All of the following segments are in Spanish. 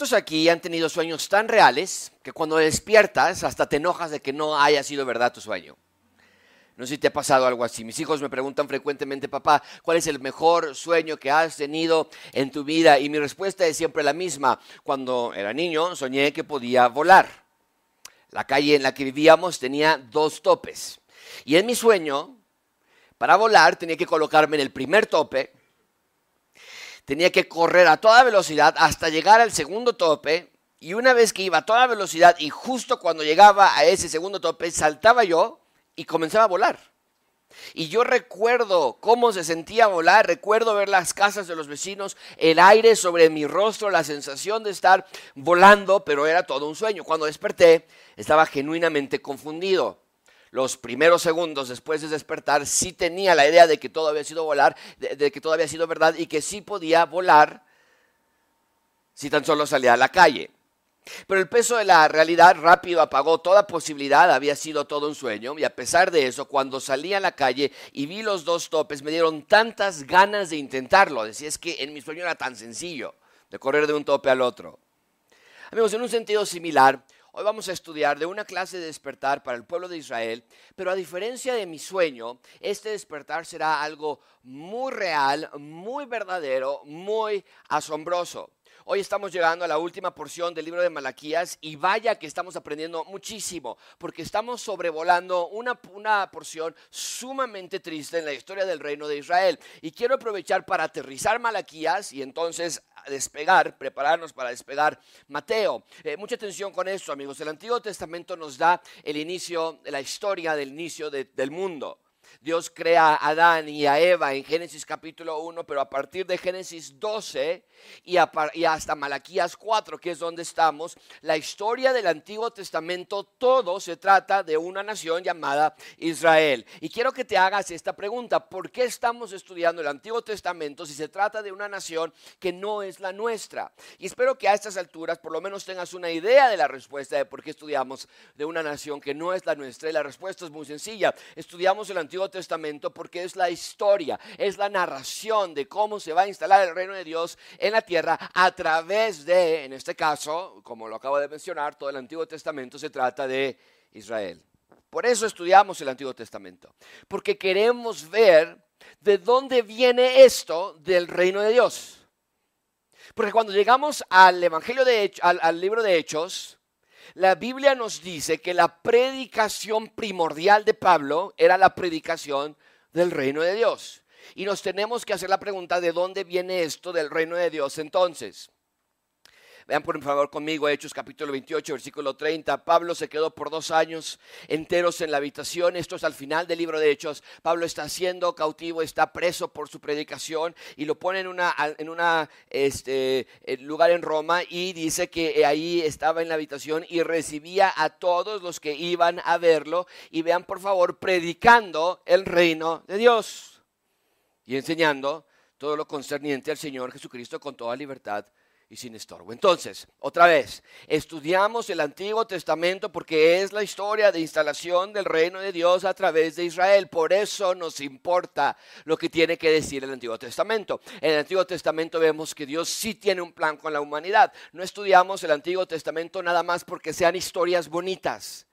¿Cuántos aquí han tenido sueños tan reales que cuando despiertas hasta te enojas de que no haya sido verdad tu sueño? No sé si te ha pasado algo así. Mis hijos me preguntan frecuentemente, papá, ¿cuál es el mejor sueño que has tenido en tu vida? Y mi respuesta es siempre la misma. Cuando era niño soñé que podía volar. La calle en la que vivíamos tenía dos topes. Y en mi sueño, para volar, tenía que colocarme en el primer tope, tenía que correr a toda velocidad hasta llegar al segundo tope. Y una vez que iba a toda velocidad y justo cuando llegaba a ese segundo tope, saltaba yo y comenzaba a volar. Y yo recuerdo cómo se sentía volar, recuerdo ver las casas de los vecinos, el aire sobre mi rostro, la sensación de estar volando, pero era todo un sueño. Cuando desperté estaba genuinamente confundido. Los primeros segundos después de despertar sí tenía la idea de que todo había sido volar, de, que todo había sido verdad y que sí podía volar si tan solo salía a la calle. Pero el peso de la realidad rápido apagó toda posibilidad, había sido todo un sueño, y a pesar de eso, cuando salí a la calle y vi los dos topes, me dieron tantas ganas de intentarlo. Decía, es que en mi sueño era tan sencillo, de correr de un tope al otro. Amigos, en un sentido similar, hoy vamos a estudiar de una clase de despertar para el pueblo de Israel, pero a diferencia de mi sueño, este despertar será algo muy real, muy verdadero, muy asombroso. Hoy estamos llegando a la última porción del libro de Malaquías y vaya que estamos aprendiendo muchísimo, porque estamos sobrevolando una, una porción sumamente triste en la historia del reino de Israel. Y quiero aprovechar para aterrizar Malaquías y entonces despegar, prepararnos para despegar Mateo. Eh, mucha atención con esto, amigos. El Antiguo Testamento nos da el inicio, la historia del inicio del mundo. Dios crea a Adán y a Eva en Génesis capítulo 1, pero a partir de Génesis 12 y, hasta Malaquías 4, que es donde estamos, la historia del Antiguo Testamento, todo se trata de una nación llamada Israel. Y quiero que te hagas esta pregunta, ¿por qué estamos estudiando el Antiguo Testamento si se trata de una nación que no es la nuestra? Y espero que a estas alturas por lo menos tengas una idea de la respuesta de por qué estudiamos de una nación que no es la nuestra. Y la respuesta es muy sencilla. Estudiamos el Antiguo Testamento porque es la historia, es la narración de cómo se va a instalar el reino de Dios en la tierra a través de, en este caso, como lo acabo de mencionar, todo el Antiguo Testamento se trata de Israel. Por eso estudiamos el Antiguo Testamento, porque queremos ver de dónde viene esto del reino de Dios. Porque cuando llegamos al Evangelio de al libro de Hechos, la Biblia nos dice que la predicación primordial de Pablo era la predicación del reino de Dios. Y nos tenemos que hacer la pregunta de dónde viene esto del reino de Dios entonces. Vean por favor conmigo Hechos capítulo 28, versículo 30. Pablo se quedó por dos años enteros en la habitación. Esto es al final del libro de Hechos. Pablo está siendo cautivo, está preso por su predicación y lo pone en una, en una este, lugar en Roma y dice que ahí estaba en la habitación y recibía a todos los que iban a verlo. Y vean por favor, predicando el reino de Dios y enseñando todo lo concerniente al Señor Jesucristo con toda libertad y sin estorbo. Entonces, otra vez, estudiamos el Antiguo Testamento porque es la historia de instalación del reino de Dios a través de Israel. Por eso nos importa lo que tiene que decir el Antiguo Testamento. En el Antiguo Testamento vemos que Dios sí tiene un plan con la humanidad. No estudiamos el Antiguo Testamento nada más porque sean historias bonitas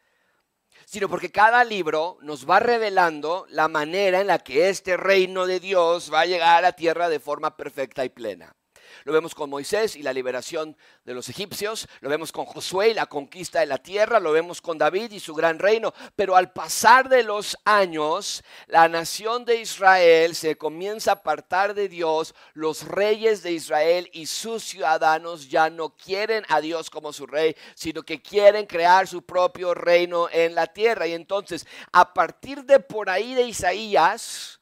sino porque cada libro nos va revelando la manera en la que este reino de Dios va a llegar a la tierra de forma perfecta y plena. Lo vemos con Moisés y la liberación de los egipcios, lo vemos con Josué y la conquista de la tierra, lo vemos con David y su gran reino. Pero al pasar de los años, la nación de Israel se comienza a apartar de Dios. Los reyes de Israel y sus ciudadanos ya no quieren a Dios como su rey, sino que quieren crear su propio reino en la tierra. Y entonces, a partir de por ahí de Isaías,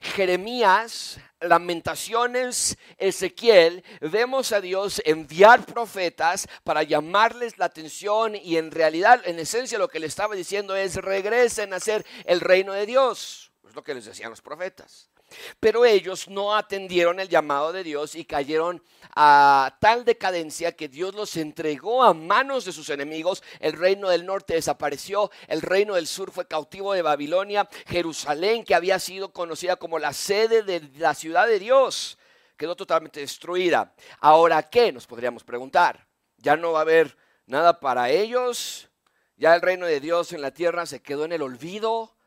Jeremías, Lamentaciones, Ezequiel, vemos a Dios enviar profetas para llamarles la atención y en realidad, en esencia, lo que le estaba diciendo es regresen a ser el reino de Dios. Es lo que les decían los profetas. Pero ellos no atendieron el llamado de Dios y cayeron a tal decadencia que Dios los entregó a manos de sus enemigos. El reino del norte desapareció, el reino del sur fue cautivo de Babilonia, Jerusalén, que había sido conocida como la sede de la ciudad de Dios, quedó totalmente destruida. Ahora, ¿qué? Nos podríamos preguntar. Ya no va a haber nada para ellos. Ya el reino de Dios en la tierra se quedó en el olvido.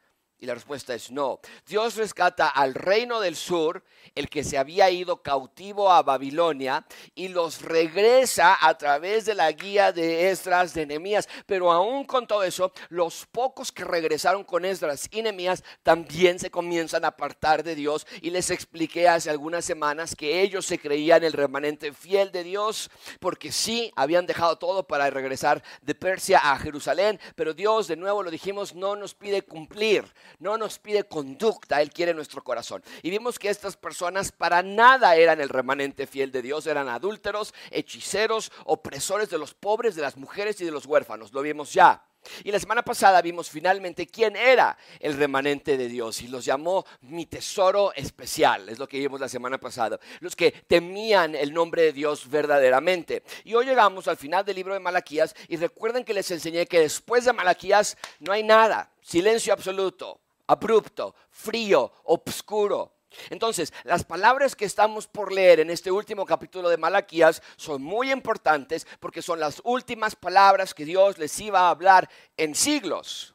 Y la respuesta es no. Dios rescata al reino del sur, el que se había ido cautivo a Babilonia, y los regresa a través de la guía de Esdras, de Nehemías. Pero aún con todo eso, los pocos que regresaron con Esdras y Nehemías también se comienzan a apartar de Dios. Y les expliqué hace algunas semanas que ellos se creían el remanente fiel de Dios, porque sí, habían dejado todo para regresar de Persia a Jerusalén. Pero Dios, de nuevo lo dijimos, no nos pide cumplir no nos pide conducta, Él quiere nuestro corazón. Y vimos que estas personas para nada eran el remanente fiel de Dios, eran adúlteros, hechiceros, opresores de los pobres, de las mujeres y de los huérfanos. Lo vimos ya. Y la semana pasada vimos finalmente quién era el remanente de Dios y los llamó mi tesoro especial, es lo que vimos la semana pasada, los que temían el nombre de Dios verdaderamente. Y hoy llegamos al final del libro de Malaquías y recuerden que les enseñé que después de Malaquías no hay nada, silencio absoluto, abrupto, frío, obscuro. Entonces, las palabras que estamos por leer en este último capítulo de Malaquías son muy importantes porque son las últimas palabras que Dios les iba a hablar en siglos.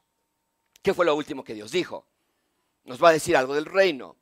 ¿Qué fue lo último que Dios dijo? Nos va a decir algo del reino.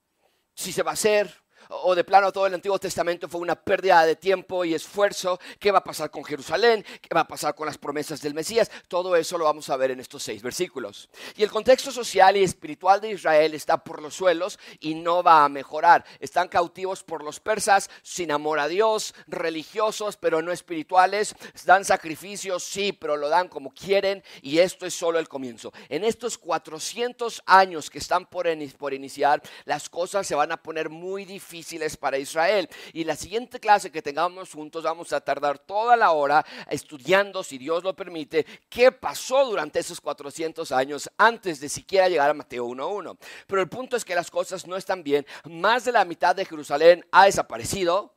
Si se va a hacer, o de plano todo el Antiguo Testamento fue una pérdida de tiempo y esfuerzo. ¿Qué va a pasar con Jerusalén? ¿Qué va a pasar con las promesas del Mesías? Todo eso lo vamos a ver en estos seis versículos. Y el contexto social y espiritual de Israel está por los suelos y no va a mejorar. Están cautivos por los persas, sin amor a Dios, religiosos pero no espirituales. Dan sacrificios, sí, pero lo dan como quieren y esto es solo el comienzo. En estos 400 años que están por, por iniciar, las cosas se van a poner muy difíciles difíciles para Israel. Y la siguiente clase que tengamos juntos vamos a tardar toda la hora estudiando, si Dios lo permite, qué pasó durante esos 400 años antes de siquiera llegar a Mateo 1.1. Pero el punto es que las cosas no están bien. Más de la mitad de Jerusalén ha desaparecido.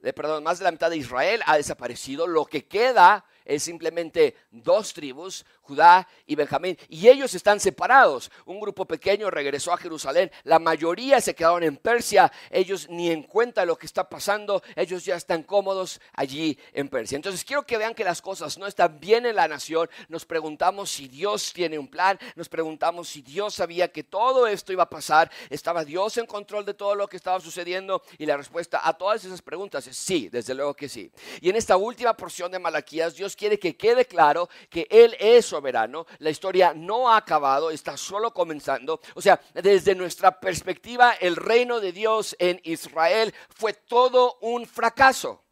De, perdón, más de la mitad de Israel ha desaparecido. Lo que queda es simplemente dos tribus, Judá y Benjamín, y ellos están separados. Un grupo pequeño regresó a Jerusalén, la mayoría se quedaron en Persia, ellos ni en cuenta lo que está pasando, ellos ya están cómodos allí en Persia. Entonces quiero que vean que las cosas no están bien en la nación, nos preguntamos si Dios tiene un plan, nos preguntamos si Dios sabía que todo esto iba a pasar, estaba Dios en control de todo lo que estaba sucediendo y la respuesta a todas esas preguntas es sí, desde luego que sí. Y en esta última porción de Malaquías, Dios quiere que quede claro que Él es soberano, la historia no ha acabado, está solo comenzando. O sea, desde nuestra perspectiva, el reino de Dios en Israel fue todo un fracaso,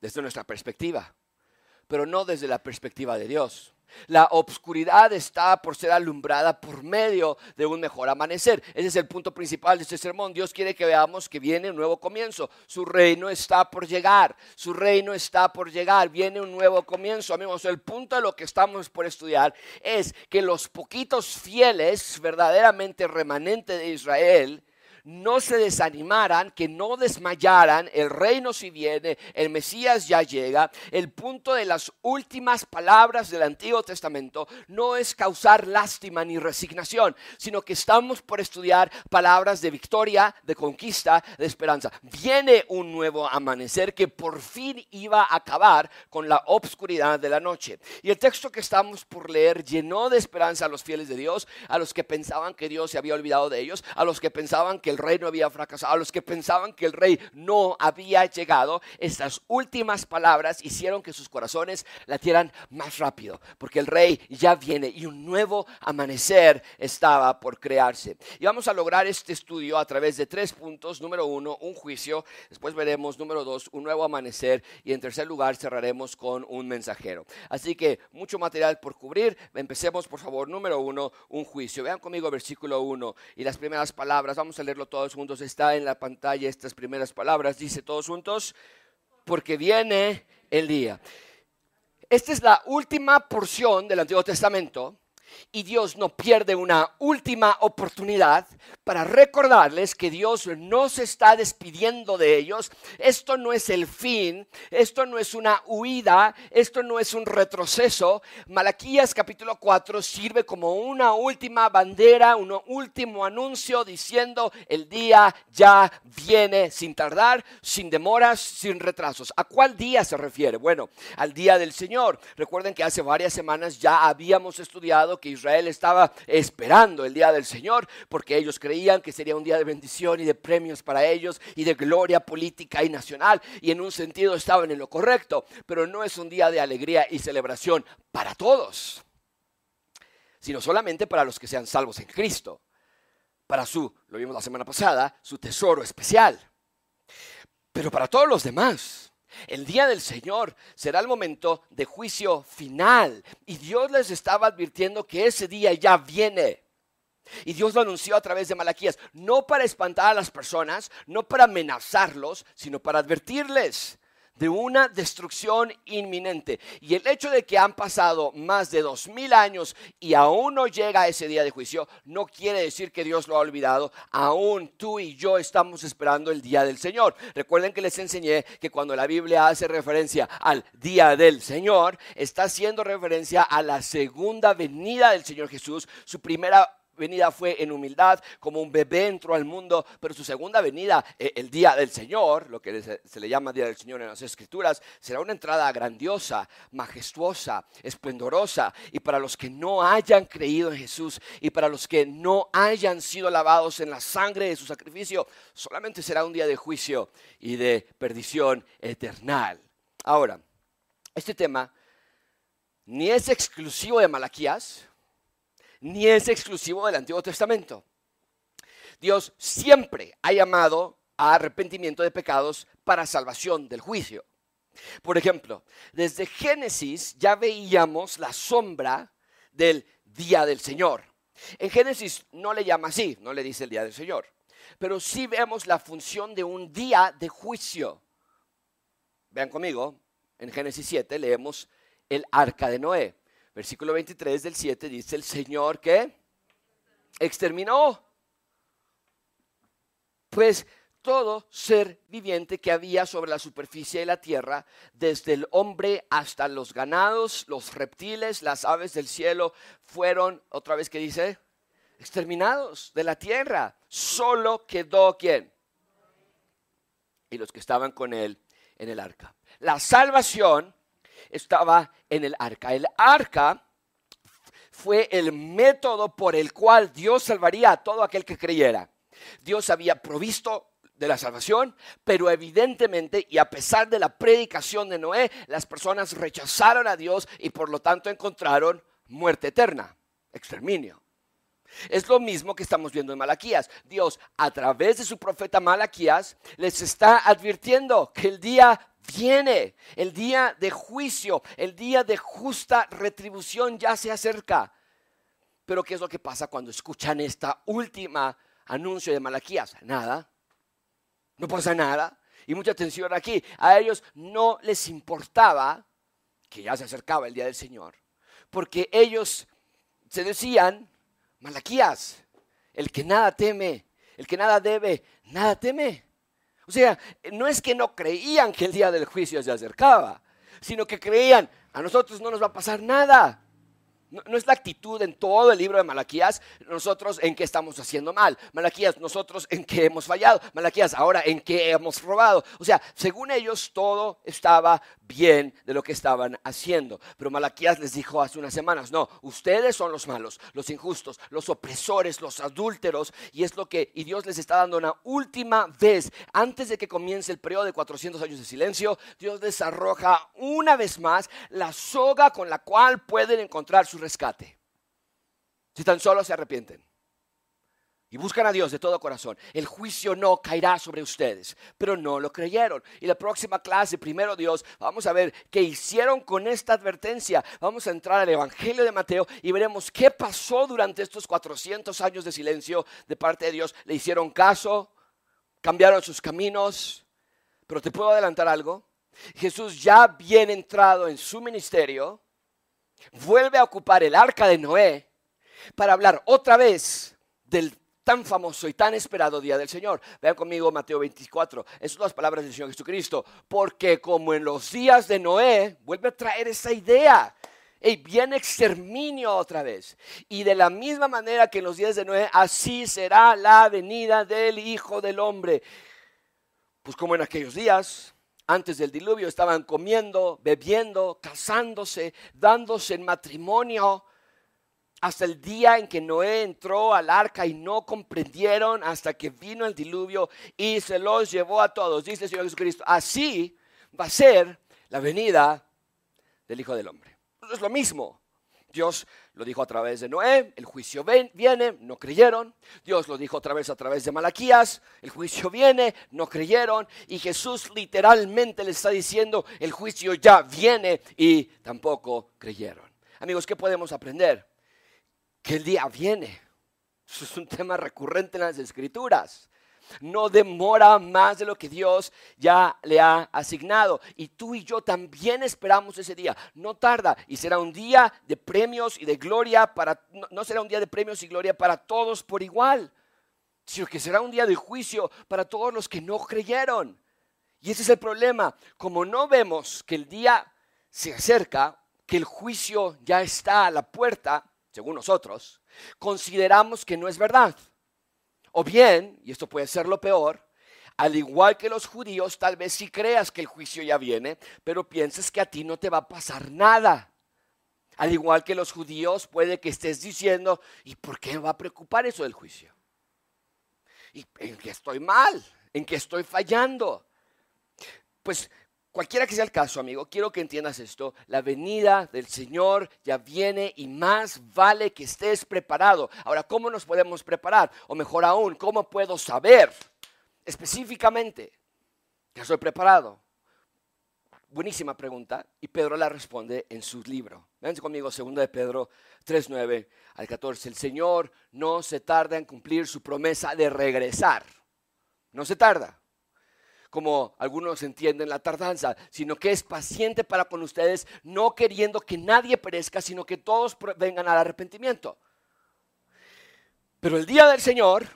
desde nuestra perspectiva, pero no desde la perspectiva de Dios. La obscuridad está por ser alumbrada por medio de un mejor amanecer. Ese es el punto principal de este sermón. Dios quiere que veamos que viene un nuevo comienzo. Su reino está por llegar. Su reino está por llegar. Viene un nuevo comienzo. Amigos, el punto de lo que estamos por estudiar es que los poquitos fieles, verdaderamente remanentes de Israel, no se desanimaran, que no desmayaran, el reino si viene, el Mesías ya llega. El punto de las últimas palabras del Antiguo Testamento no es causar lástima ni resignación, sino que estamos por estudiar palabras de victoria, de conquista, de esperanza. Viene un nuevo amanecer que por fin iba a acabar con la obscuridad de la noche. Y el texto que estamos por leer llenó de esperanza a los fieles de Dios, a los que pensaban que Dios se había olvidado de ellos, a los que pensaban que el rey no había fracasado, a los que pensaban que el rey no había llegado, estas últimas palabras hicieron que sus corazones latieran más rápido, porque el rey ya viene y un nuevo amanecer estaba por crearse. Y vamos a lograr este estudio a través de tres puntos. Número uno, un juicio. Después veremos, número dos, un nuevo amanecer. Y en tercer lugar, cerraremos con un mensajero. Así que mucho material por cubrir. Empecemos, por favor, número uno, un juicio. Vean conmigo versículo uno y las primeras palabras. Vamos a leerlo todos juntos. Está en la pantalla estas primeras palabras. Dice todos juntos, porque viene el día. Esta es la última porción del Antiguo Testamento Y Dios no pierde una última oportunidad para recordarles que Dios no se está despidiendo de ellos. Esto no es el fin, esto no es una huida, esto no es un retroceso. Malaquías capítulo 4 sirve como una última bandera, un último anuncio diciendo el día ya viene sin tardar, sin demoras, sin retrasos. ¿A cuál día se refiere? Bueno, al día del Señor. Recuerden que hace varias semanas ya habíamos estudiado que Israel estaba esperando el día del Señor porque ellos creían que sería un día de bendición y de premios para ellos y de gloria política y nacional y en un sentido estaban en lo correcto, pero no es un día de alegría y celebración para todos, sino solamente para los que sean salvos en Cristo, para su, lo vimos la semana pasada, su tesoro especial, pero para todos los demás. El día del Señor será el momento de juicio final. Y Dios les estaba advirtiendo que ese día ya viene. Y Dios lo anunció a través de Malaquías, no para espantar a las personas, no para amenazarlos, sino para advertirles de una destrucción inminente. Y el hecho de que han pasado más de dos mil años y aún no llega ese día de juicio, no quiere decir que Dios lo ha olvidado. Aún tú y yo estamos esperando el día del Señor. Recuerden que les enseñé que cuando la Biblia hace referencia al día del Señor, está haciendo referencia a la segunda venida del Señor Jesús, su primera venida fue en humildad, como un bebé entró al mundo, pero su segunda venida, eh, el día del Señor, lo que se, le llama día del Señor en las Escrituras, será una entrada grandiosa, majestuosa, esplendorosa. Y para los que no hayan creído en Jesús y para los que no hayan sido lavados en la sangre de su sacrificio, solamente será un día de juicio y de perdición eterna. Ahora, este tema ni es exclusivo de Malaquías, ni es exclusivo del Antiguo Testamento. Dios siempre ha llamado a arrepentimiento de pecados para salvación del juicio. Por ejemplo, desde Génesis ya veíamos la sombra del día del Señor. En Génesis no le llama así, no le dice el día del Señor, pero sí vemos la función de un día de juicio. Vean conmigo, en Génesis 7 leemos el arca de Noé. Versículo 23 del 7 dice, el Señor que exterminó. Pues todo ser viviente que había sobre la superficie de la tierra, desde el hombre hasta los ganados, los reptiles, las aves del cielo, fueron, otra vez que dice, exterminados de la tierra. Solo quedó quién? Y los que estaban con él en el arca. La salvación estaba en el arca. El arca fue el método por el cual Dios salvaría a todo aquel que creyera. Dios había provisto de la salvación, pero evidentemente y a pesar de la predicación de Noé, las personas rechazaron a Dios y por lo tanto encontraron muerte eterna, exterminio. Es lo mismo que estamos viendo en Malaquías. Dios, a través de su profeta Malaquías, les está advirtiendo que el día viene, el día de juicio, el día de justa retribución ya se acerca. Pero ¿qué es lo que pasa cuando escuchan esta última anuncio de Malaquías? Nada. No pasa nada. Y mucha atención aquí. A ellos no les importaba que ya se acercaba el día del Señor. Porque ellos se decían, Malaquías, el que nada teme, el que nada debe, nada teme. O sea, no es que no creían que el día del juicio se acercaba, sino que creían, a nosotros no nos va a pasar nada. No, es la actitud en todo el libro de Malaquías, nosotros en qué estamos haciendo mal. Malaquías, nosotros en qué hemos fallado. Malaquías, ahora en qué hemos robado. O sea, según ellos todo estaba bien de lo que estaban haciendo. Pero Malaquías les dijo hace unas semanas, no, ustedes son los malos, los injustos, los opresores, los adúlteros. Y es lo que, y Dios les está dando una última vez, antes de que comience el periodo de 400 años de silencio, Dios les arroja una vez más la soga con la cual pueden encontrar su rescate. Si tan solo se arrepienten y buscan a Dios de todo corazón, el juicio no caerá sobre ustedes, pero no lo creyeron. Y la próxima clase, primero Dios, vamos a ver qué hicieron con esta advertencia. Vamos a entrar al Evangelio de Mateo y veremos qué pasó durante estos 400 años de silencio de parte de Dios. ¿Le hicieron caso? ¿Cambiaron sus caminos? Pero te puedo adelantar algo. Jesús ya bien entrado en su ministerio, vuelve a ocupar el arca de Noé para hablar otra vez del tan famoso y tan esperado día del Señor. Vean conmigo Mateo 24. Esas son las palabras del Señor Jesucristo. Porque como en los días de Noé, vuelve a traer esa idea. Y viene exterminio otra vez. Y de la misma manera que en los días de Noé, así será la venida del Hijo del Hombre. Pues como en aquellos días, antes del diluvio, estaban comiendo, bebiendo, casándose, dándose en matrimonio hasta el día en que Noé entró al arca y no comprendieron hasta que vino el diluvio y se los llevó a todos. Dice el Señor Jesucristo, así va a ser la venida del Hijo del Hombre. Es lo mismo. Dios lo dijo a través de Noé, el juicio viene, no creyeron. Dios lo dijo otra vez a través de Malaquías, el juicio viene, no creyeron. Y Jesús literalmente le está diciendo, el juicio ya viene y tampoco creyeron. Amigos, ¿qué podemos aprender? Que el día viene. Eso es un tema recurrente en las escrituras no demora más de lo que Dios ya le ha asignado. Y tú y yo también esperamos ese día. No tarda y será un día de premios y de gloria para, no, será un día de premios y gloria para todos por igual, sino que será un día de juicio para todos los que no creyeron. Y ese es el problema. Como no vemos que el día se acerca, que el juicio ya está a la puerta, según nosotros, consideramos que no es verdad. O bien, y esto puede ser lo peor, al igual que los judíos, tal vez si creas que el juicio ya viene, pero pienses que a ti no te va a pasar nada. Al igual que los judíos, puede que estés diciendo, ¿y por qué me va a preocupar eso del juicio? ¿Y en qué estoy mal? ¿En qué estoy fallando? Pues Cualquiera que sea el caso, amigo, quiero que entiendas esto. La venida del Señor ya viene y más vale que estés preparado. Ahora, ¿cómo nos podemos preparar? O mejor aún, ¿cómo puedo saber específicamente que estoy preparado? Buenísima pregunta. Y Pedro la responde en su libro. Véanse conmigo, 2 de Pedro 3.9 al 14. El Señor no se tarda en cumplir su promesa de regresar. No se tarda como algunos entienden la tardanza, sino que es paciente para con ustedes, no queriendo que nadie perezca, sino que todos vengan al arrepentimiento. Pero el día del Señor,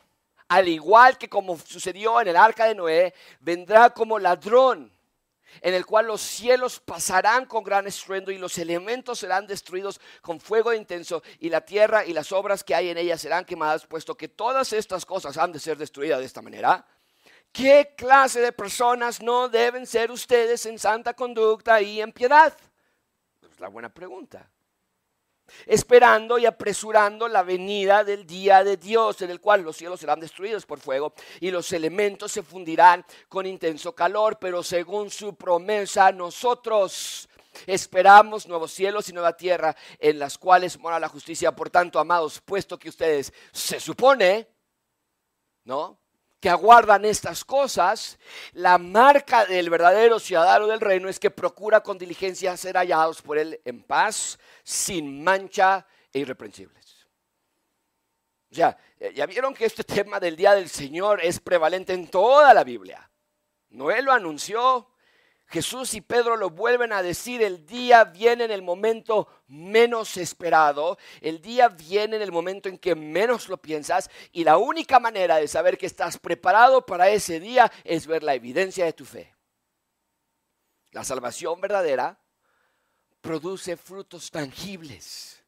al igual que como sucedió en el arca de Noé, vendrá como ladrón, en el cual los cielos pasarán con gran estruendo y los elementos serán destruidos con fuego intenso y la tierra y las obras que hay en ella serán quemadas, puesto que todas estas cosas han de ser destruidas de esta manera. ¿Qué clase de personas no deben ser ustedes en santa conducta y en piedad? Es la buena pregunta. Esperando y apresurando la venida del día de Dios, en el cual los cielos serán destruidos por fuego y los elementos se fundirán con intenso calor, pero según su promesa nosotros Esperamos nuevos cielos y nueva tierra en las cuales mora la justicia. Por tanto, amados, puesto que ustedes se supone, ¿no? Que aguardan estas cosas, la marca del verdadero ciudadano del reino es que procura con diligencia ser hallados por él en paz, sin mancha e irreprensibles. O sea, ya vieron que este tema del día del Señor es prevalente en toda la Biblia. Noé lo anunció, Jesús y Pedro lo vuelven a decir, el día viene en el momento menos esperado, el día viene en el momento en que menos lo piensas y la única manera de saber que estás preparado para ese día es ver la evidencia de tu fe. La salvación verdadera produce frutos tangibles.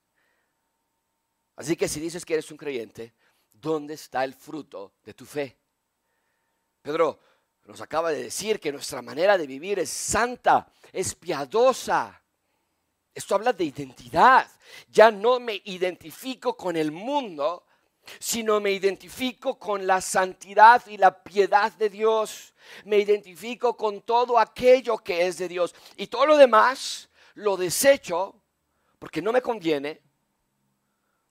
Así que si dices que eres un creyente, ¿dónde está el fruto de tu fe? Pedro, nos acaba de decir que nuestra manera de vivir es santa, es piadosa. Esto habla de identidad. Ya no me identifico con el mundo, sino me identifico con la santidad y la piedad de Dios. Me identifico con todo aquello que es de Dios. Y todo lo demás lo desecho porque no me conviene,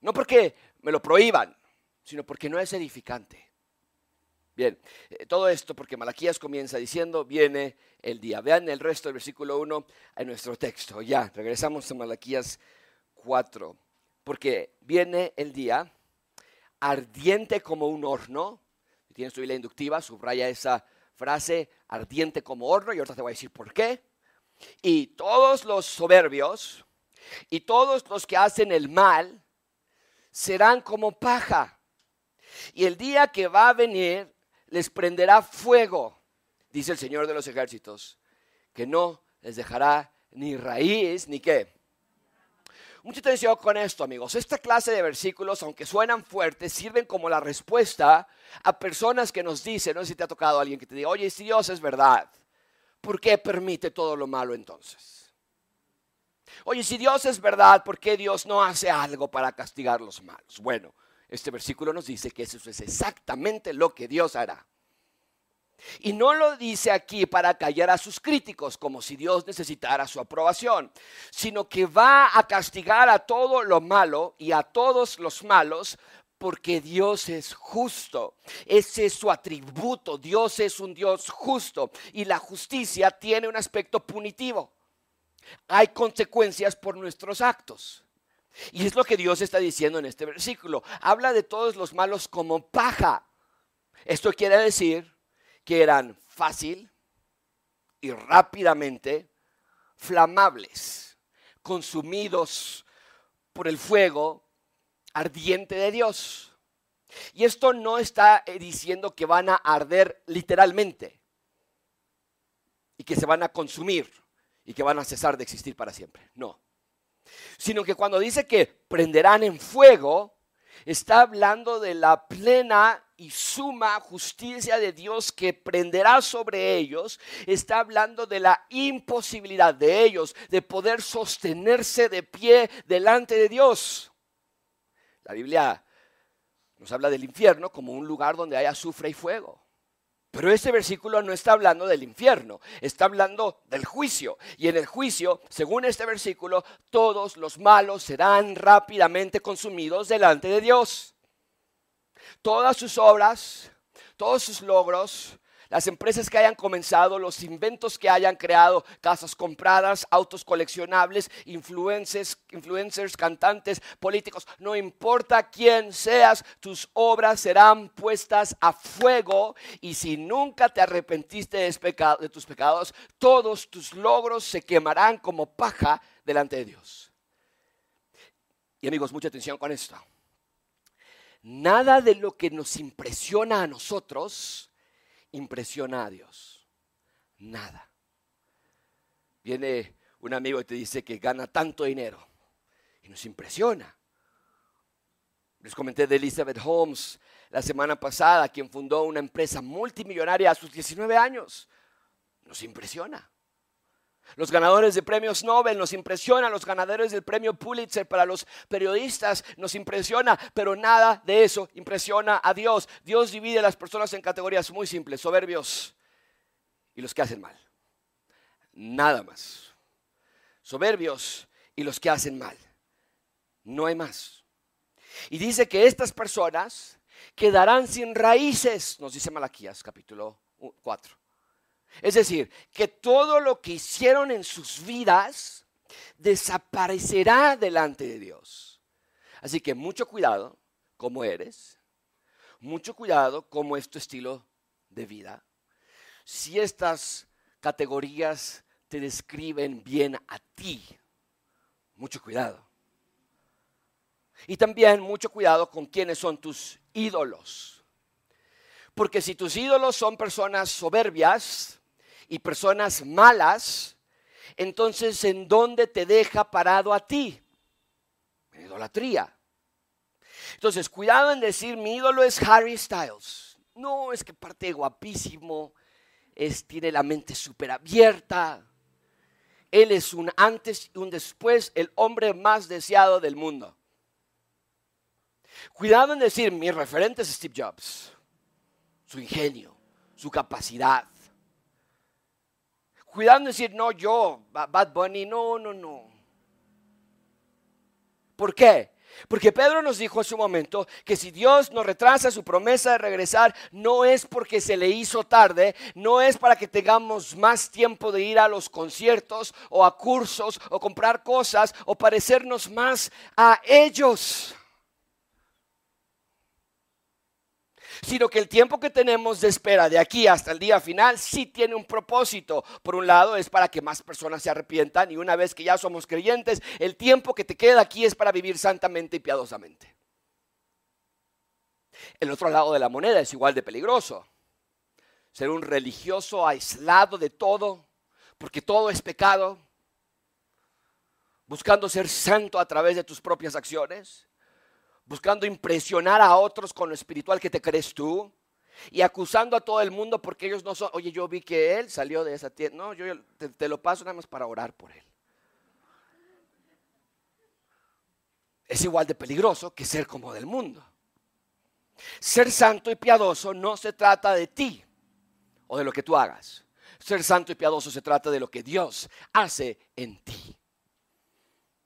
no porque me lo prohíban, sino porque no es edificante. Bien, eh, todo esto porque Malaquías comienza diciendo, viene el día. Vean el resto del versículo 1 en nuestro texto. Ya, regresamos a Malaquías 4. Porque viene el día ardiente como un horno. Si tienes tu Biblia inductiva, subraya esa frase, ardiente como horno, y ahorita te voy a decir por qué. Y todos los soberbios y todos los que hacen el mal serán como paja. Y el día que va a venir les prenderá fuego, dice el Señor de los ejércitos, que no les dejará ni raíz ni qué. Mucha atención con esto, amigos. Esta clase de versículos, aunque suenan fuertes, sirven como la respuesta a personas que nos dicen, no sé si te ha tocado alguien que te diga, oye, si Dios es verdad, ¿por qué permite todo lo malo entonces? Oye, si Dios es verdad, ¿por qué Dios no hace algo para castigar los malos? Bueno, este versículo nos dice que eso es exactamente lo que Dios hará. Y no lo dice aquí para callar a sus críticos, como si Dios necesitara su aprobación, sino que va a castigar a todo lo malo y a todos los malos porque Dios es justo. Ese es su atributo. Dios es un Dios justo y la justicia tiene un aspecto punitivo. Hay consecuencias por nuestros actos. Y es lo que Dios está diciendo en este versículo. Habla de todos los malos como paja. Esto quiere decir que eran fácil y rápidamente flamables, consumidos por el fuego ardiente de Dios. Y esto no está eh, diciendo que van a arder literalmente y que se van a consumir y que van a cesar de existir para siempre. No sino que cuando dice que prenderán en fuego, está hablando de la plena y suma justicia de Dios que prenderá sobre ellos, está hablando de la imposibilidad de ellos de poder sostenerse de pie delante de Dios. La Biblia nos habla del infierno como un lugar donde hay azufre y fuego. Pero este versículo no está hablando del infierno, está hablando del juicio. Y en el juicio, según este versículo, todos los malos serán rápidamente consumidos delante de Dios. Todas sus obras, todos sus logros, las empresas que hayan comenzado, los inventos que hayan creado, casas compradas, autos coleccionables, influencers, influencers, cantantes, políticos, no importa quién seas, tus obras serán puestas a fuego y si nunca te arrepentiste de tus pecados, todos tus logros se quemarán como paja delante de Dios. Y amigos, mucha atención con esto. Nada de lo que nos impresiona a nosotros impresiona a Dios? Nada. Viene un amigo y te dice que gana tanto dinero y nos impresiona. Les comenté de Elizabeth Holmes la semana pasada, quien fundó una empresa multimillonaria a sus 19 años. Nos impresiona. Los ganadores de premios Nobel nos impresiona, los ganadores del premio Pulitzer para los periodistas nos impresiona, pero nada de eso impresiona a Dios. Dios divide a las personas en categorías muy simples, soberbios y los que hacen mal. Nada más. Soberbios y los que hacen mal. No hay más. Y dice que estas personas quedarán sin raíces, nos dice Malaquías capítulo 4. Es decir, que todo lo que hicieron en sus vidas desaparecerá delante de Dios. Así que mucho cuidado cómo eres, mucho cuidado cómo es tu estilo de vida. Si estas categorías te describen bien a ti, mucho cuidado. Y también mucho cuidado con quiénes son tus ídolos. Porque si tus ídolos son personas soberbias, y personas malas, entonces ¿en dónde te deja parado a ti? En idolatría. Entonces, cuidado en decir, mi ídolo es Harry Styles. No, es que parte guapísimo, es, tiene la mente súper abierta. Él es un antes y un después, el hombre más deseado del mundo. Cuidado en decir, mi referente es Steve Jobs, su ingenio, su capacidad, Cuidado en decir, no, yo, Bad Bunny, no, no, no. ¿Por qué? Porque Pedro nos dijo en su momento que si Dios nos retrasa su promesa de regresar, no es porque se le hizo tarde, no es para que tengamos más tiempo de ir a los conciertos o a cursos o comprar cosas o parecernos más a ellos. Sino que el tiempo que tenemos de espera de aquí hasta el día final sí tiene un propósito. Por un lado es para que más personas se arrepientan y una vez que ya somos creyentes, el tiempo que te queda aquí es para vivir santamente y piadosamente. El otro lado de la moneda es igual de peligroso. Ser un religioso aislado de todo, porque todo es pecado, buscando ser santo a través de tus propias acciones, buscando impresionar a otros con lo espiritual que te crees tú y acusando a todo el mundo porque ellos no son, oye, yo vi que él salió de esa tienda, no, yo te, te lo paso nada más para orar por él. Es igual de peligroso que ser como del mundo. Ser santo y piadoso no se trata de ti o de lo que tú hagas. Ser santo y piadoso se trata de lo que Dios hace en ti.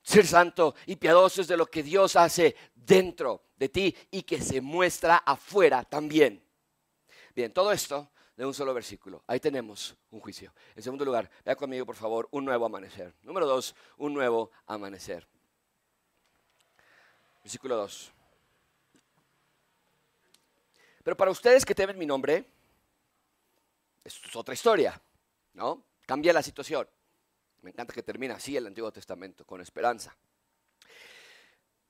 Ser santo y piadoso es de lo que Dios hace dentro de ti y que se muestra afuera también. Bien, todo esto de un solo versículo. Ahí tenemos un juicio. En segundo lugar, vea conmigo por favor un nuevo amanecer. Número dos, un nuevo amanecer. Versículo 2. Pero para ustedes que temen mi nombre, esto es otra historia, ¿no? Cambia la situación. Me encanta que termine así el Antiguo Testamento, con esperanza.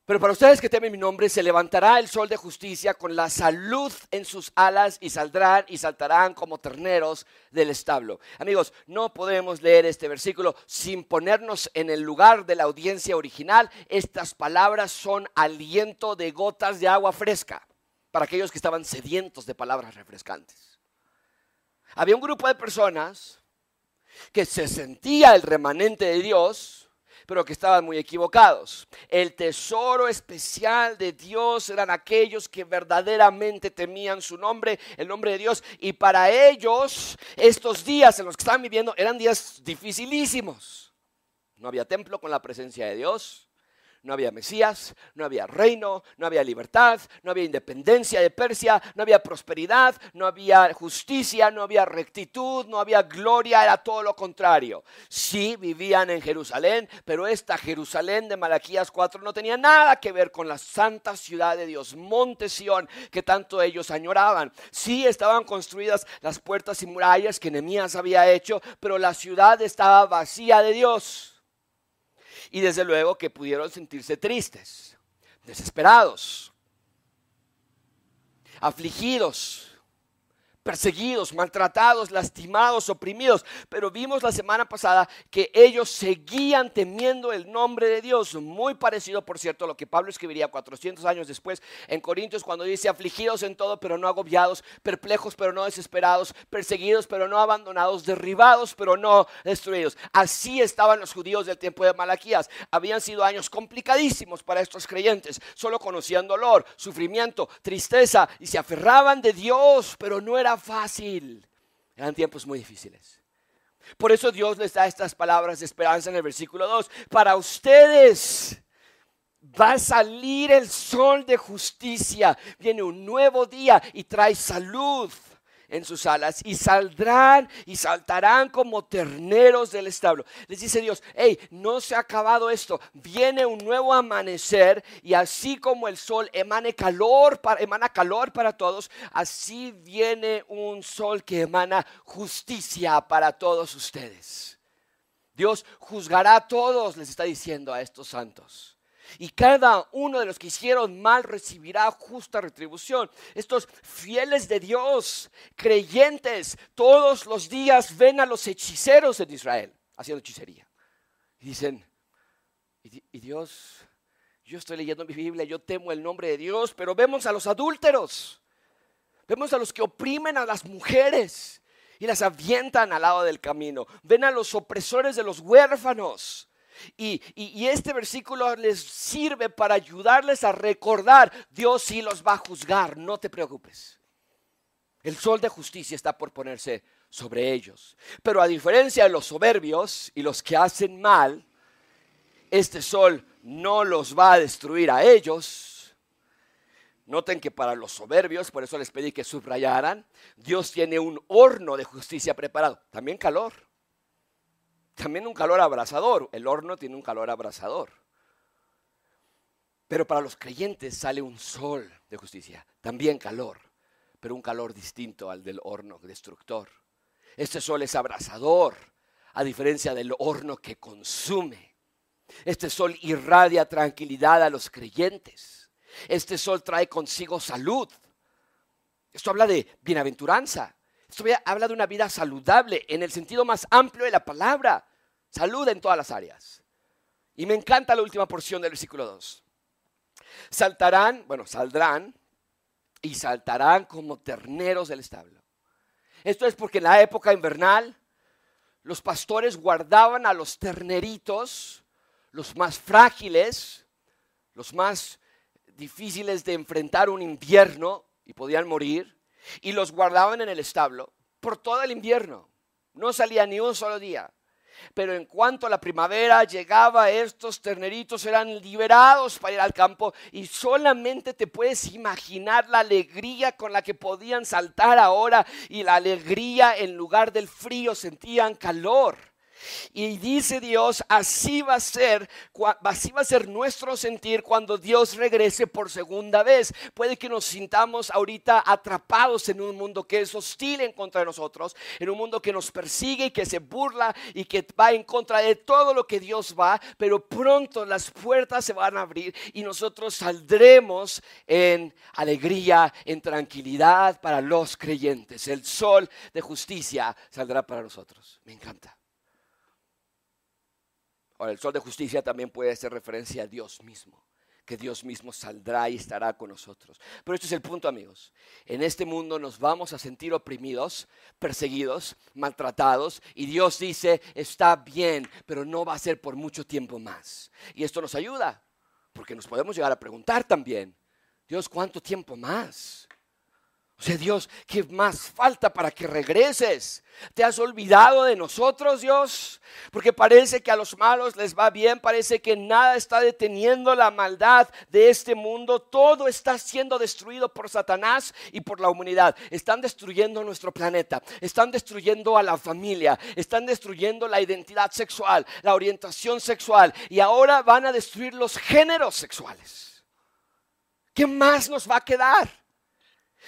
Pero para ustedes que temen mi nombre, se levantará el sol de justicia con la salud en sus alas y saldrán y saltarán como terneros del establo. Amigos, no podemos leer este versículo sin ponernos en el lugar de la audiencia original. Estas palabras son aliento de gotas de agua fresca para aquellos que estaban sedientos de palabras refrescantes. Había un grupo de personas que se sentía el remanente de Dios pero que estaban muy equivocados. El tesoro especial de Dios eran aquellos que verdaderamente temían su nombre, el nombre de Dios, y para ellos estos días en los que estaban viviendo eran días dificilísimos. No había templo con la presencia de Dios no había Mesías, no había reino, no había libertad, no había independencia de Persia, no había prosperidad, no había justicia, no había rectitud, no había gloria, era todo lo contrario. Sí vivían en Jerusalén, pero esta Jerusalén de Malaquías 4 no tenía nada que ver con la santa ciudad de Dios, Monte Sión, que tanto ellos añoraban. Sí estaban construidas las puertas y murallas que Nehemías había hecho, pero la ciudad estaba vacía de Dios y desde luego que pudieron sentirse tristes, desesperados, afligidos, perseguidos, maltratados, lastimados, oprimidos. Pero vimos la semana pasada que ellos seguían temiendo el nombre de Dios. Muy parecido, por cierto, a lo que Pablo escribiría 400 años después en Corintios cuando dice, afligidos en todo, pero no agobiados, perplejos, pero no desesperados, perseguidos, pero no abandonados, derribados, pero no destruidos. Así estaban los judíos del tiempo de Malaquías. Habían sido años complicadísimos para estos creyentes. Solo conocían dolor, sufrimiento, tristeza y se aferraban de Dios, pero no era fácil. Eran tiempos muy difíciles. Por eso Dios les da estas palabras de esperanza en el versículo 2. Para ustedes va a salir el sol de justicia. Viene un nuevo día y trae salud en sus alas y saldrán y saltarán como terneros del establo. Les dice Dios, hey, no se ha acabado esto, viene un nuevo amanecer y así como el sol emana calor para, emana calor para todos, así viene un sol que emana justicia para todos ustedes. Dios juzgará a todos, les está diciendo a estos santos. Y cada uno de los que hicieron mal recibirá justa retribución. Estos fieles de Dios, creyentes, todos los días ven a los hechiceros en Israel haciendo hechicería. Y dicen, y Dios, yo estoy leyendo mi Biblia, yo temo el nombre de Dios, pero vemos a los adúlteros, vemos a los que oprimen a las mujeres y las avientan al lado del camino, ven a los opresores de los huérfanos y, este versículo les sirve para ayudarles a recordar, Dios sí los va a juzgar, no te preocupes. El sol de justicia está por ponerse sobre ellos. Pero a diferencia de los soberbios y los que hacen mal, este sol no los va a destruir a ellos. Noten que para los soberbios, por eso les pedí que subrayaran, Dios tiene un horno de justicia preparado, también calor también un calor abrasador. El horno tiene un calor abrasador. Pero para los creyentes sale un sol de justicia, también calor, pero un calor distinto al del horno destructor. Este sol es abrasador, a diferencia del horno que consume. Este sol irradia tranquilidad a los creyentes. Este sol trae consigo salud Esto habla de bienaventuranza. Esto habla de una vida saludable en el sentido más amplio de la palabra. Salud en todas las áreas. Y me encanta la última porción del versículo 2. Saltarán, bueno, saldrán y saltarán como terneros del establo. Esto es porque en la época invernal los pastores guardaban a los terneritos, los más frágiles, los más difíciles de enfrentar un invierno y podían morir, y los guardaban en el establo por todo el invierno. No salía ni un solo día. Pero en cuanto la primavera llegaba, estos terneritos eran liberados para ir al campo y solamente te puedes imaginar la alegría con la que podían saltar ahora y la alegría en lugar del frío sentían calor. Y dice Dios, así va a ser, así va a ser nuestro sentir cuando Dios regrese por segunda vez. Puede que nos sintamos ahorita atrapados en un mundo que es hostil en contra de nosotros, en un mundo que nos persigue y que se burla y que va en contra de todo lo que Dios va, pero pronto las puertas se van a abrir y nosotros saldremos en alegría, en tranquilidad para los creyentes. El sol de justicia saldrá para nosotros. Me encanta. Ahora, el sol de justicia también puede hacer referencia a Dios mismo, que Dios mismo saldrá y estará con nosotros. Pero este es el punto, amigos. En este mundo nos vamos a sentir oprimidos, perseguidos, maltratados, y Dios dice, está bien, pero no va a ser por mucho tiempo más. Y esto nos ayuda, porque nos podemos llegar a preguntar también, Dios, ¿cuánto tiempo más? O sea, Dios, ¿qué más falta para que regreses? ¿Te has olvidado de nosotros, Dios? Porque parece que a los malos les va bien, parece que nada está deteniendo la maldad de este mundo. Todo está siendo destruido por Satanás y por la humanidad. Están destruyendo nuestro planeta, están destruyendo a la familia, están destruyendo la identidad sexual, la orientación sexual y ahora van a destruir los géneros sexuales. ¿Qué más nos va a quedar?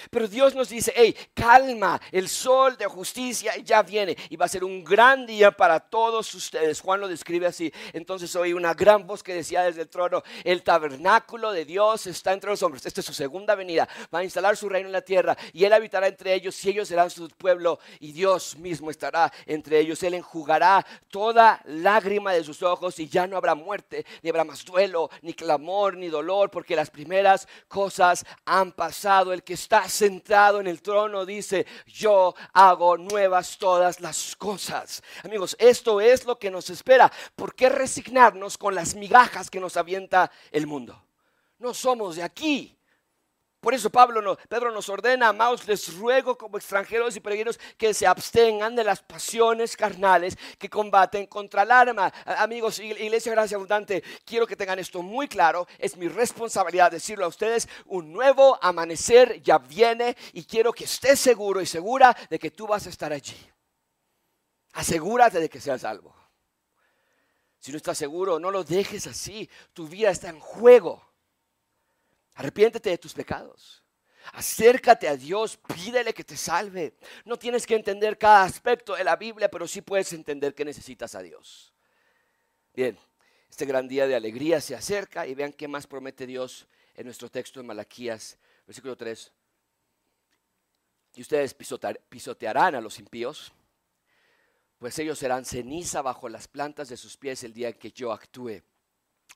Pero Dios nos dice, hey, calma, el sol de justicia ya viene y va a ser un gran día para todos ustedes. Juan lo describe así. Entonces oí una gran voz que decía desde el trono, el tabernáculo de Dios está entre los hombres. Esta es su segunda venida. Va a instalar su reino en la tierra y Él habitará entre ellos y ellos serán su pueblo y Dios mismo estará entre ellos. Él enjugará toda lágrima de sus ojos y ya no habrá muerte, ni habrá más duelo, ni clamor, ni dolor, porque las primeras cosas han pasado. El que está sentado en el trono dice, yo hago nuevas todas las cosas. Amigos, esto es lo que nos espera. ¿Por qué resignarnos con las migajas que nos avienta el mundo? No somos de aquí. Por eso Pablo Pedro nos ordena, amados, les ruego como extranjeros y peregrinos que se abstengan de las pasiones carnales que combaten contra el arma. Amigos, Iglesia Gracia Abundante, quiero que tengan esto muy claro. Es mi responsabilidad decirlo a ustedes. Un nuevo amanecer ya viene y quiero que estés seguro y segura de que tú vas a estar allí. Asegúrate de que seas salvo. Si no estás seguro, no lo dejes así. Tu vida está en juego. Arrepiéntete de tus pecados. Acércate a Dios, pídele que te salve. No tienes que entender cada aspecto de la Biblia, pero sí puedes entender que necesitas a Dios. Bien, este gran día de alegría se acerca y vean qué más promete Dios en nuestro texto de Malaquías, versículo 3. Y ustedes pisotearán a los impíos, pues ellos serán ceniza bajo las plantas de sus pies el día en que yo actúe,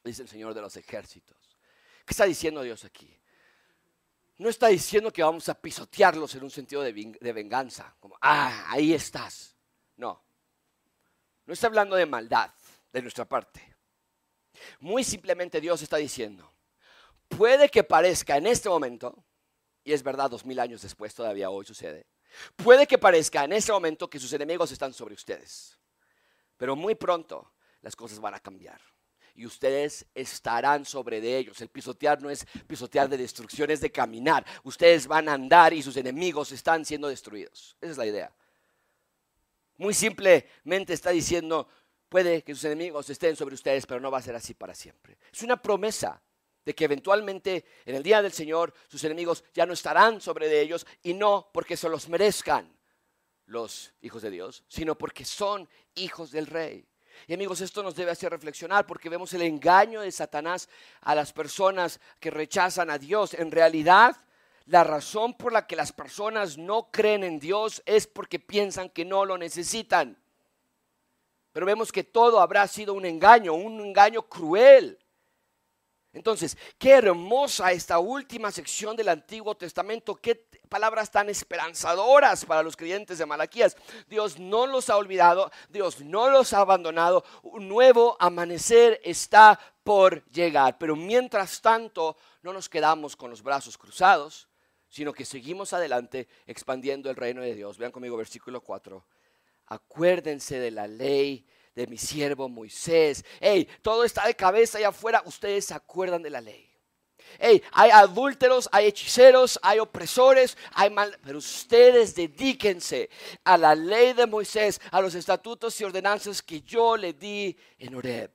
dice el Señor de los ejércitos. ¿Qué está diciendo Dios aquí? No está diciendo que vamos a pisotearlos en un sentido de, venganza, como, ah, ahí estás. No, no está hablando de maldad de nuestra parte. Muy simplemente Dios está diciendo, puede que parezca en este momento, y es verdad, dos mil años después todavía hoy sucede, puede que parezca en este momento que sus enemigos están sobre ustedes, pero muy pronto las cosas van a cambiar y ustedes estarán sobre de ellos. El pisotear no es pisotear de destrucción, es de caminar. Ustedes van a andar y sus enemigos están siendo destruidos. Esa es la idea. Muy simplemente está diciendo, puede que sus enemigos estén sobre ustedes, pero no va a ser así para siempre. Es una promesa de que eventualmente en el día del Señor sus enemigos ya no estarán sobre de ellos y no porque se los merezcan los hijos de Dios, sino porque son hijos del rey. Y amigos, esto nos debe hacer reflexionar porque vemos el engaño de Satanás a las personas que rechazan a Dios. En realidad, La razón por la que las personas no creen en Dios es porque piensan que no lo necesitan. Pero vemos que todo habrá sido un engaño, un engaño cruel. Entonces, qué hermosa esta última sección del Antiguo Testamento, qué palabras tan esperanzadoras para los creyentes de Malaquías. Dios no los ha olvidado, Dios no los ha abandonado, un nuevo amanecer está por llegar. Pero mientras tanto, no nos quedamos con los brazos cruzados, sino que seguimos adelante expandiendo el reino de Dios. Vean conmigo versículo 4. Acuérdense de la ley de mi siervo Moisés. Hey, todo está de cabeza allá afuera. Ustedes se acuerdan de la ley. Hey, hay adúlteros, hay hechiceros, hay opresores, hay mal, pero ustedes dedíquense a la ley de Moisés, a los estatutos y ordenanzas que yo le di en Horeb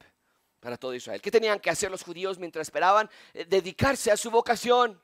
para todo Israel. ¿Qué tenían que hacer los judíos mientras esperaban? Eh, dedicarse a su vocación.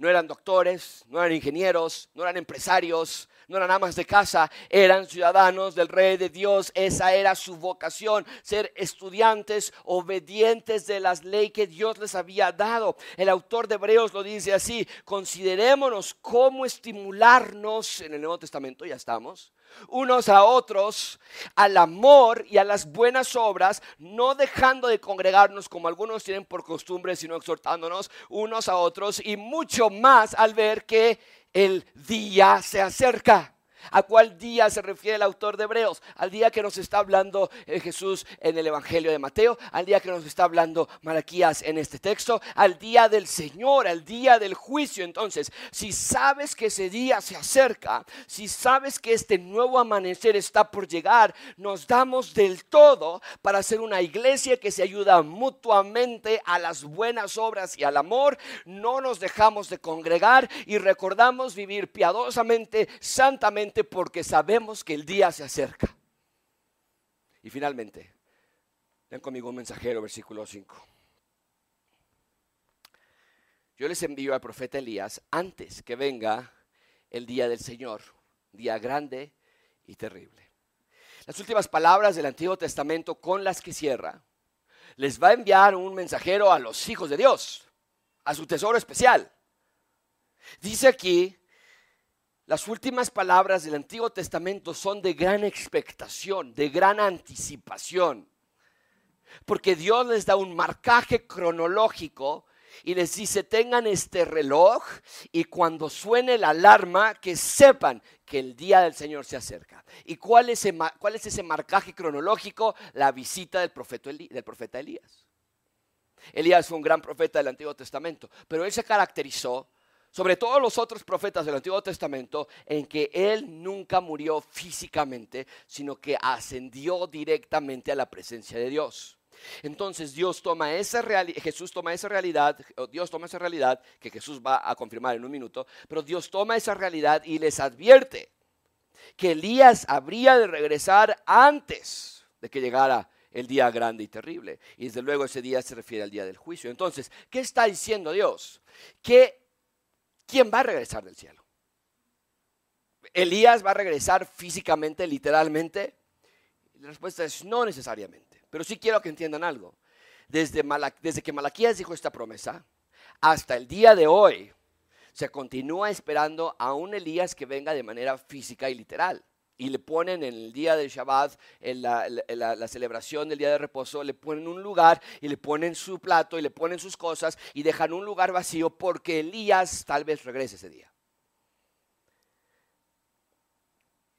No eran doctores, no eran ingenieros, no eran empresarios, no eran amas de casa, eran ciudadanos del rey de Dios. Esa era su vocación, ser estudiantes obedientes de las leyes que Dios les había dado. El autor de Hebreos lo dice así, considerémonos cómo estimularnos en el Nuevo Testamento, ya estamos, unos a otros al amor y a las buenas obras, no dejando de congregarnos como algunos tienen por costumbre, sino exhortándonos unos a otros y mucho más al ver que el día se acerca. ¿A cuál día se refiere el autor de Hebreos? Al día que nos está hablando eh, Jesús en el Evangelio de Mateo, al día que nos está hablando Malaquías en este texto, al día del Señor, al día del juicio. Entonces, si sabes que ese día se acerca, si sabes que este nuevo amanecer está por llegar, nos damos del todo para ser una iglesia que se ayuda mutuamente a las buenas obras y al amor. No nos dejamos de congregar y recordamos vivir piadosamente, santamente porque sabemos que el día se acerca. Y finalmente, ven conmigo un mensajero, versículo 5. Yo les envío al profeta Elías antes que venga el día del Señor, día grande y terrible. Las últimas palabras del Antiguo Testamento con las que cierra, les va a enviar un mensajero a los hijos de Dios, a su tesoro especial. Dice aquí las últimas palabras del Antiguo Testamento son de gran expectación, de gran anticipación. Porque Dios les da un marcaje cronológico y les dice, tengan este reloj y cuando suene la alarma, que sepan que el día del Señor se acerca. ¿Y cuál es, ese, marcaje cronológico? La visita del profeta, del profeta Elías. Elías fue un gran profeta del Antiguo Testamento, pero él se caracterizó sobre todos los otros profetas del Antiguo Testamento, en que él nunca murió físicamente, sino que ascendió directamente a la presencia de Dios. Entonces Dios toma esa Jesús toma esa realidad, Dios toma esa realidad que Jesús va a confirmar en un minuto, pero Dios toma esa realidad y les advierte que Elías habría de regresar antes de que llegara el día grande y terrible. Y desde luego ese día se refiere al día del juicio. Entonces, ¿qué está diciendo Dios? Que ¿quién va a regresar del cielo? ¿Elías va a regresar físicamente, literalmente? La respuesta es no necesariamente, pero sí quiero que entiendan algo. Desde, desde que Malaquías dijo esta promesa, hasta el día de hoy, se continúa esperando a un Elías que venga de manera física y literal y le ponen en el día del Shabbat, en la, celebración del día de reposo, le ponen un lugar y le ponen su plato y le ponen sus cosas y dejan un lugar vacío porque Elías tal vez regrese ese día.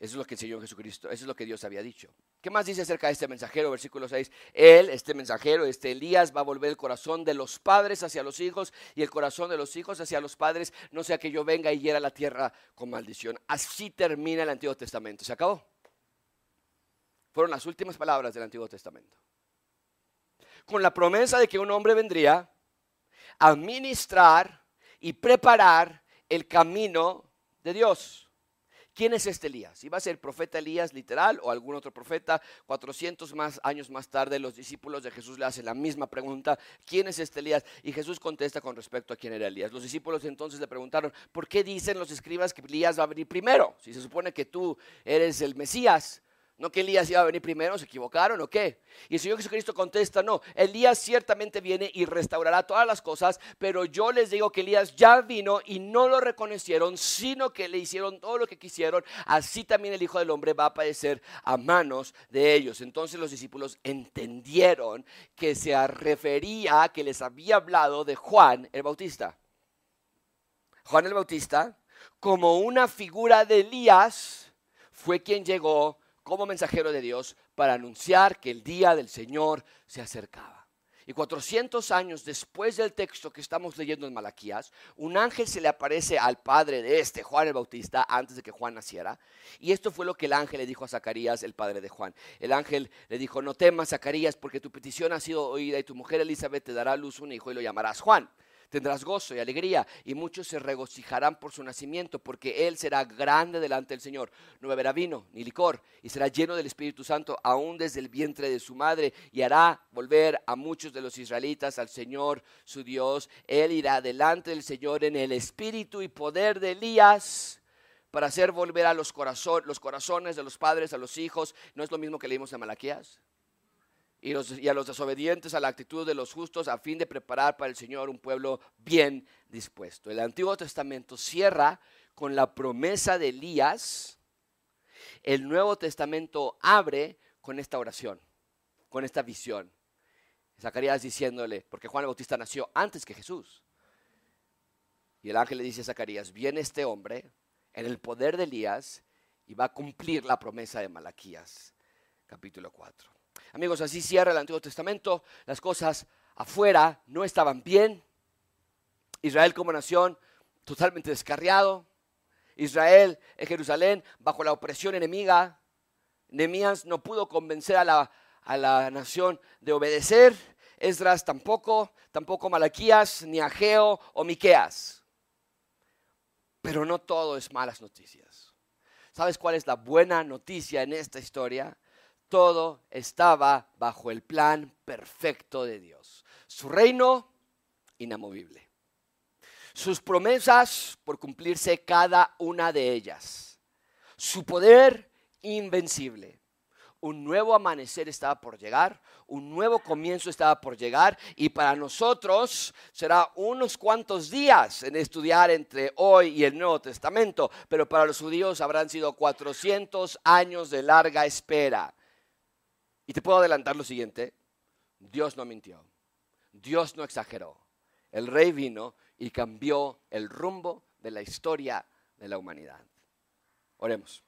Eso es lo que enseñó Jesucristo, eso es lo que Dios había dicho. ¿Qué más dice acerca de este mensajero? Versículo 6. Él, este mensajero, este Elías, va a volver el corazón de los padres hacia los hijos y el corazón de los hijos hacia los padres, no sea que yo venga y hiera la tierra con maldición. Así termina el Antiguo Testamento. ¿Se acabó? Fueron las últimas palabras del Antiguo Testamento. Con la promesa de que un hombre vendría a ministrar y preparar el camino de Dios. ¿Quién es este Elías? ¿Iba a ser profeta Elías literal o algún otro profeta? 400 más años más tarde los discípulos de Jesús le hacen la misma pregunta, ¿quién es este Elías? Y Jesús contesta con respecto a quién era Elías. Los discípulos entonces le preguntaron, ¿por qué dicen los escribas que Elías va a venir primero? Si se supone que tú eres el Mesías, ¿No que Elías iba a venir primero? ¿Se equivocaron o qué? Y el Señor Jesucristo contesta, no, Elías ciertamente viene y restaurará todas las cosas, pero yo les digo que Elías ya vino y no lo reconocieron, sino que le hicieron todo lo que quisieron. Así también el Hijo del Hombre va a aparecer a manos de ellos. Entonces los discípulos entendieron que se refería, que les había hablado de Juan el Bautista. Juan el Bautista, como una figura de Elías, fue quien llegó como mensajero de Dios para anunciar que el día del Señor se acercaba. Y 400 años después del texto que estamos leyendo en Malaquías, un ángel se le aparece al padre de este, Juan el Bautista, antes de que Juan naciera. Y esto fue lo que el ángel le dijo a Zacarías, el padre de Juan. El ángel le dijo, no temas, Zacarías, porque tu petición ha sido oída y tu mujer Elizabeth te dará a luz un hijo y lo llamarás Juan tendrás gozo y alegría, y muchos se regocijarán por su nacimiento, porque él será grande delante del Señor. No beberá vino ni licor, y será lleno del Espíritu Santo aún desde el vientre de su madre, y hará volver a muchos de los israelitas al Señor su Dios. Él irá delante del Señor en el espíritu y poder de Elías para hacer volver a los, los corazones de los padres a los hijos. ¿No es lo mismo que leímos en Malaquías? Y, a los desobedientes a la actitud de los justos a fin de preparar para el Señor un pueblo bien dispuesto. El Antiguo Testamento cierra con la promesa de Elías. El Nuevo Testamento abre con esta oración, con esta visión. Zacarías diciéndole, porque Juan el Bautista nació antes que Jesús. Y el ángel le dice a Zacarías, viene este hombre en el poder de Elías y va a cumplir la promesa de Malaquías, capítulo 4. Amigos, así cierra el Antiguo Testamento. Las cosas afuera no estaban bien. Israel como nación totalmente descarriado. Israel en Jerusalén bajo la opresión enemiga. Nemías no pudo convencer a la, a la nación de obedecer. Esdras tampoco, tampoco Malaquías, ni Ageo o Miqueas. Pero no todo es malas noticias. ¿Sabes cuál es la buena noticia en esta historia? Todo estaba bajo el plan perfecto de Dios. Su reino inamovible. Sus promesas por cumplirse cada una de ellas. Su poder invencible. Un nuevo amanecer estaba por llegar, un nuevo comienzo estaba por llegar y para nosotros será unos cuantos días en estudiar entre hoy y el Nuevo Testamento, pero para los judíos habrán sido 400 años de larga espera. Y te puedo adelantar lo siguiente, Dios no mintió, Dios no exageró. El rey vino y cambió el rumbo de la historia de la humanidad. Oremos.